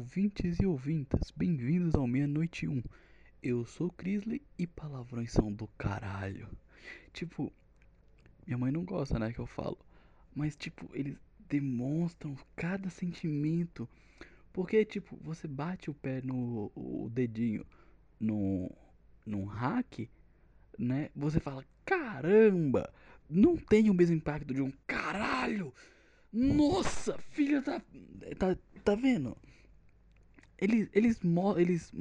ouvintes e ouvintas, bem-vindos ao Meia-Noite 1. Eu sou Crisley e palavrões são do caralho. Tipo, minha mãe não gosta, né, que eu falo. Mas, tipo, eles demonstram cada sentimento. Porque, tipo, você bate o pé no o dedinho no, num hack, né? Você fala, caramba! Não tem o mesmo impacto de um caralho! Nossa, filha da. Tá, tá vendo? Eles, eles, eles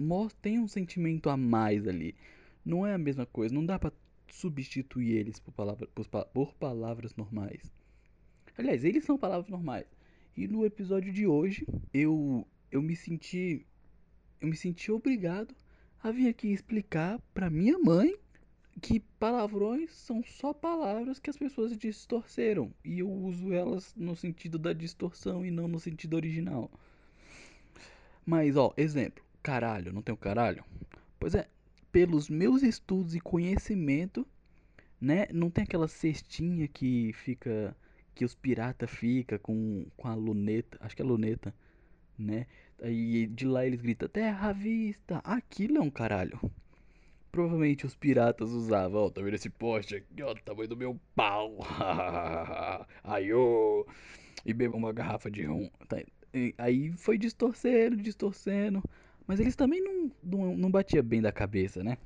têm um sentimento a mais ali. Não é a mesma coisa. Não dá pra substituir eles por, palavra, por, por palavras normais. Aliás, eles são palavras normais. E no episódio de hoje, eu, eu me senti. Eu me senti obrigado a vir aqui explicar pra minha mãe que palavrões são só palavras que as pessoas distorceram e eu uso elas no sentido da distorção e não no sentido original. Mas ó, exemplo, caralho, não tem o caralho? Pois é, pelos meus estudos e conhecimento, né, não tem aquela cestinha que fica que os pirata fica com com a luneta, acho que é luneta, né? Aí de lá eles gritam terra à vista, aquilo é um caralho. Provavelmente os piratas usavam, ó, oh, tá vendo esse poste aqui, ó, do tamanho do meu pau. Aí, ô. E bebam uma garrafa de rum. Tá, aí foi distorcendo, distorcendo. Mas eles também não, não, não batia bem da cabeça, né?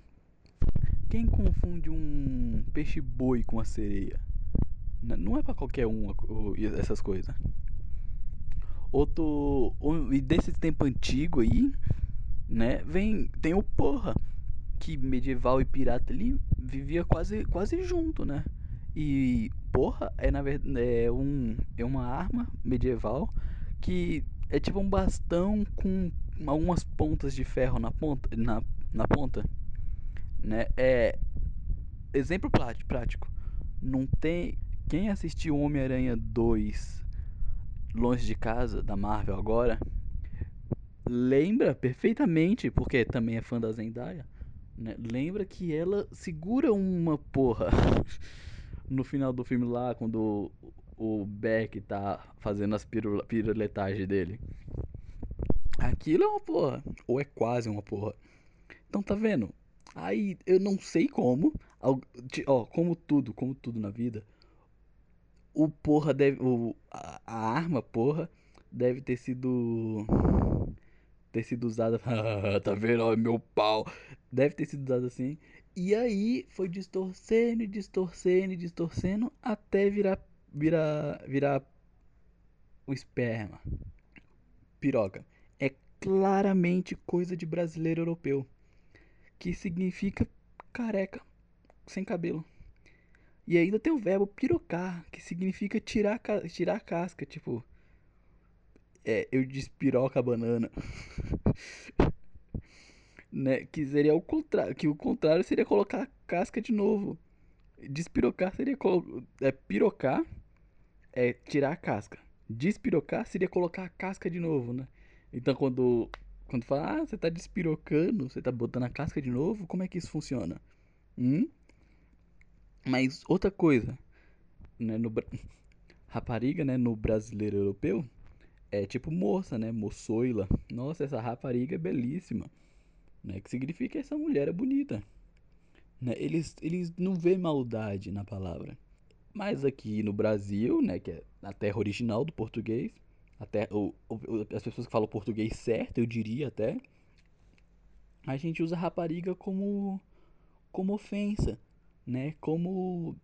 Quem confunde um peixe boi com a sereia? Não é para qualquer um essas coisas. Outro. E desse tempo antigo aí, né? Vem. Tem o porra que medieval e pirata ali vivia quase, quase junto, né? E porra é na verdade é um é uma arma medieval que é tipo um bastão com algumas pontas de ferro na ponta na, na ponta, né? É exemplo prático. Não tem quem assistiu Homem-Aranha 2 Longe de Casa da Marvel agora lembra perfeitamente, porque também é fã da Zendaya, né? Lembra que ela segura uma porra no final do filme lá, quando o Beck tá fazendo as piruletagens dele. Aquilo é uma porra, ou é quase uma porra. Então tá vendo? Aí eu não sei como, ó, como tudo, como tudo na vida, o porra deve, o, a, a arma porra deve ter sido ter sido usada. tá vendo? Olha meu pau. Deve ter sido usada assim. E aí foi distorcendo, distorcendo, distorcendo até virar virar virar o esperma. Piroca. É claramente coisa de brasileiro europeu, que significa careca, sem cabelo. E ainda tem o verbo pirocar, que significa tirar, tirar a casca, tipo, é, eu despiroca a banana. né? Que seria o contrário. Que o contrário seria colocar a casca de novo. Despirocar seria é, pirocar, é tirar a casca. Despirocar seria colocar a casca de novo, né? Então quando quando fala, ah, você tá despirocando, você tá botando a casca de novo, como é que isso funciona? Hum? Mas outra coisa, né, no rapariga, né, no brasileiro europeu, é tipo moça, né? Moçoila. Nossa, essa rapariga é belíssima. Né? Que significa essa mulher é bonita. Né? Eles, eles não vê maldade na palavra. Mas aqui no Brasil, né, que é a terra original do português, até as pessoas que falam português certo, eu diria até, a gente usa rapariga como como ofensa, né? Como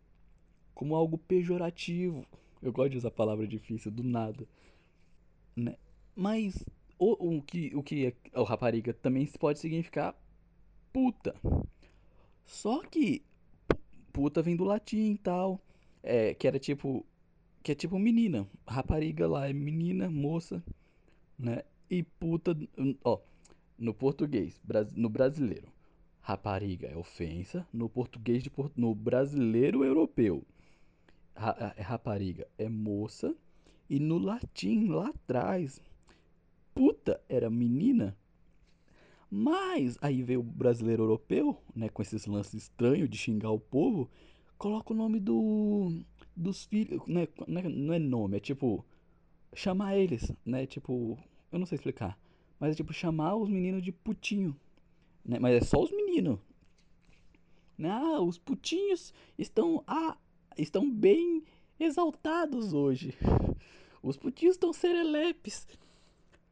como algo pejorativo. Eu gosto de usar palavra difícil do nada né? Mas o, o que o que é, o rapariga também pode significar puta. Só que puta vem do latim e tal, é, que era tipo que é tipo menina, rapariga lá é menina, moça, né? E puta, ó, no português, no brasileiro, rapariga é ofensa, no português de no brasileiro europeu, é, rapariga é moça e no latim, lá atrás, puta era menina. Mas aí veio o brasileiro europeu, né, com esses lances estranhos de xingar o povo, coloca o nome do dos filhos, né, não é nome, é tipo chamar eles, né, tipo, eu não sei explicar, Mas é tipo chamar os meninos de putinho. Né? Mas é só os meninos. Ah, os putinhos estão, ah, estão bem exaltados hoje. Os putinhos estão serelepes.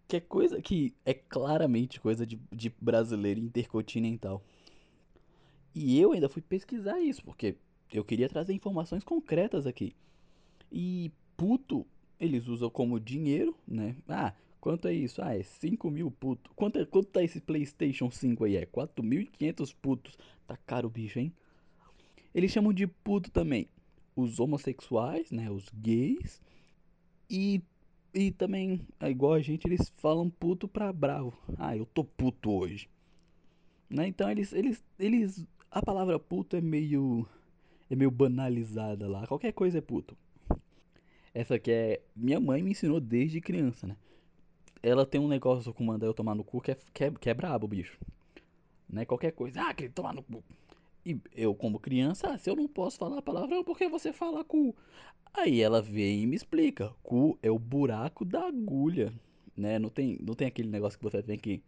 Que é coisa que é claramente coisa de, de brasileiro intercontinental. E eu ainda fui pesquisar isso, porque eu queria trazer informações concretas aqui. E puto, eles usam como dinheiro, né? Ah, quanto é isso? Ah, é 5 mil puto. Quanto, é, quanto tá esse PlayStation 5 aí? É 4.500 putos. Tá caro o bicho, hein? Eles chamam de puto também os homossexuais, né? Os gays. E, e também, é igual a gente, eles falam puto pra bravo. Ah, eu tô puto hoje. Né? Então eles, eles, eles. A palavra puto é meio. É meio banalizada lá. Qualquer coisa é puto. Essa aqui é. Minha mãe me ensinou desde criança, né? Ela tem um negócio com mandar eu tomar no cu que é, que é, que é brabo, bicho. Né? Qualquer coisa. Ah, que tomar no cu. E eu, como criança, ah, se eu não posso falar palavrão, por que você fala cu? Aí ela vem e me explica. Cu é o buraco da agulha, né? Não tem, não tem aquele negócio que você tem que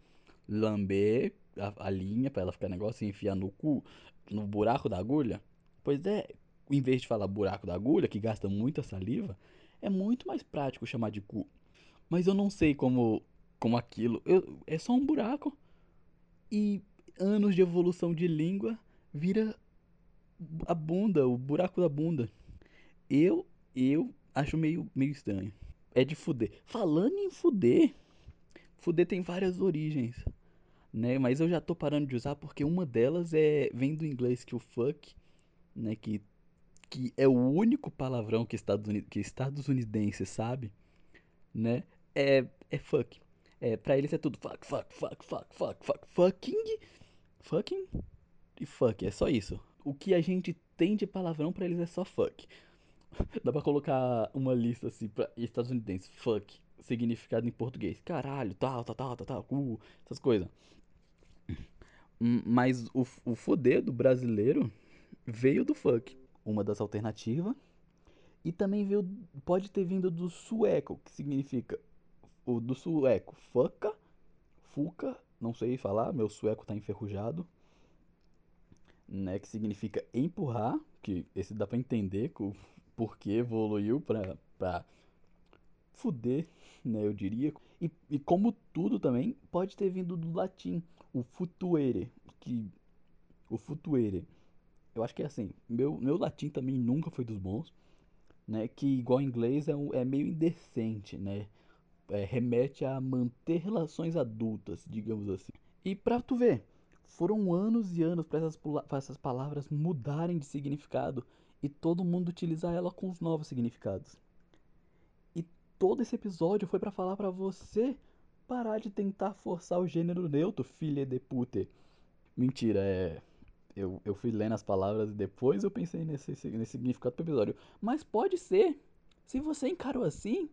lamber a, a linha para ela ficar negócio e enfiar no cu, no buraco da agulha. Pois é, em vez de falar buraco da agulha, que gasta muita saliva, é muito mais prático chamar de cu. Mas eu não sei como, como aquilo. Eu, é só um buraco. E anos de evolução de língua vira a bunda, o buraco da bunda. Eu, eu acho meio, meio estranho. É de fuder. Falando em fuder, fuder tem várias origens, né? Mas eu já tô parando de usar porque uma delas é vem do inglês que o fuck, né? Que, que é o único palavrão que Estados, que Estados Unidense sabe, né? É, é fuck. É, pra eles é tudo fuck, fuck, fuck, fuck, fuck, fuck, fucking, fucking e fuck, é só isso. O que a gente tem de palavrão pra eles é só fuck. Dá pra colocar uma lista assim pra estadunidense, fuck, significado em português. Caralho, tal, tal, tal, tal, tal, uh, essas coisas. Mas o, o foder do brasileiro veio do fuck, uma das alternativas. E também veio, pode ter vindo do sueco, que significa o do sueco, fuca, fuca, não sei falar, meu sueco tá enferrujado né, que significa empurrar, que esse dá para entender o porquê evoluiu para para fuder, né, eu diria. E, e como tudo também pode ter vindo do latim, o futuere, que o futuere. Eu acho que é assim, meu meu latim também nunca foi dos bons, né, que igual inglês é, um, é meio indecente, né? É, remete a manter relações adultas, digamos assim. E pra tu ver, foram anos e anos para essas, essas palavras mudarem de significado e todo mundo utilizar ela com os novos significados. E todo esse episódio foi para falar para você parar de tentar forçar o gênero neutro, filha de pute. Mentira, é. Eu, eu fui lendo as palavras e depois eu pensei nesse, nesse significado do episódio. Mas pode ser. Se você encarou assim,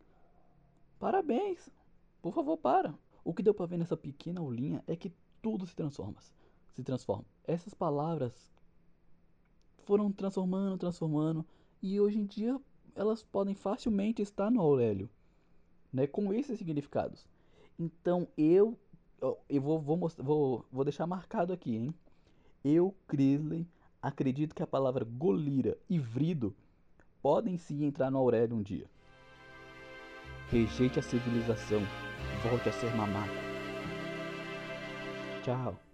parabéns. Por favor, para. O que deu pra ver nessa pequena aulinha é que tudo se transforma se transforma. Essas palavras foram transformando, transformando, e hoje em dia elas podem facilmente estar no Aurélio, né, com esses significados. Então eu eu vou vou, mostrar, vou, vou deixar marcado aqui, hein? Eu, Crisley, acredito que a palavra golira e vrido podem sim entrar no Aurélio um dia. Rejeite a civilização, volte a ser mamaco. Tchau.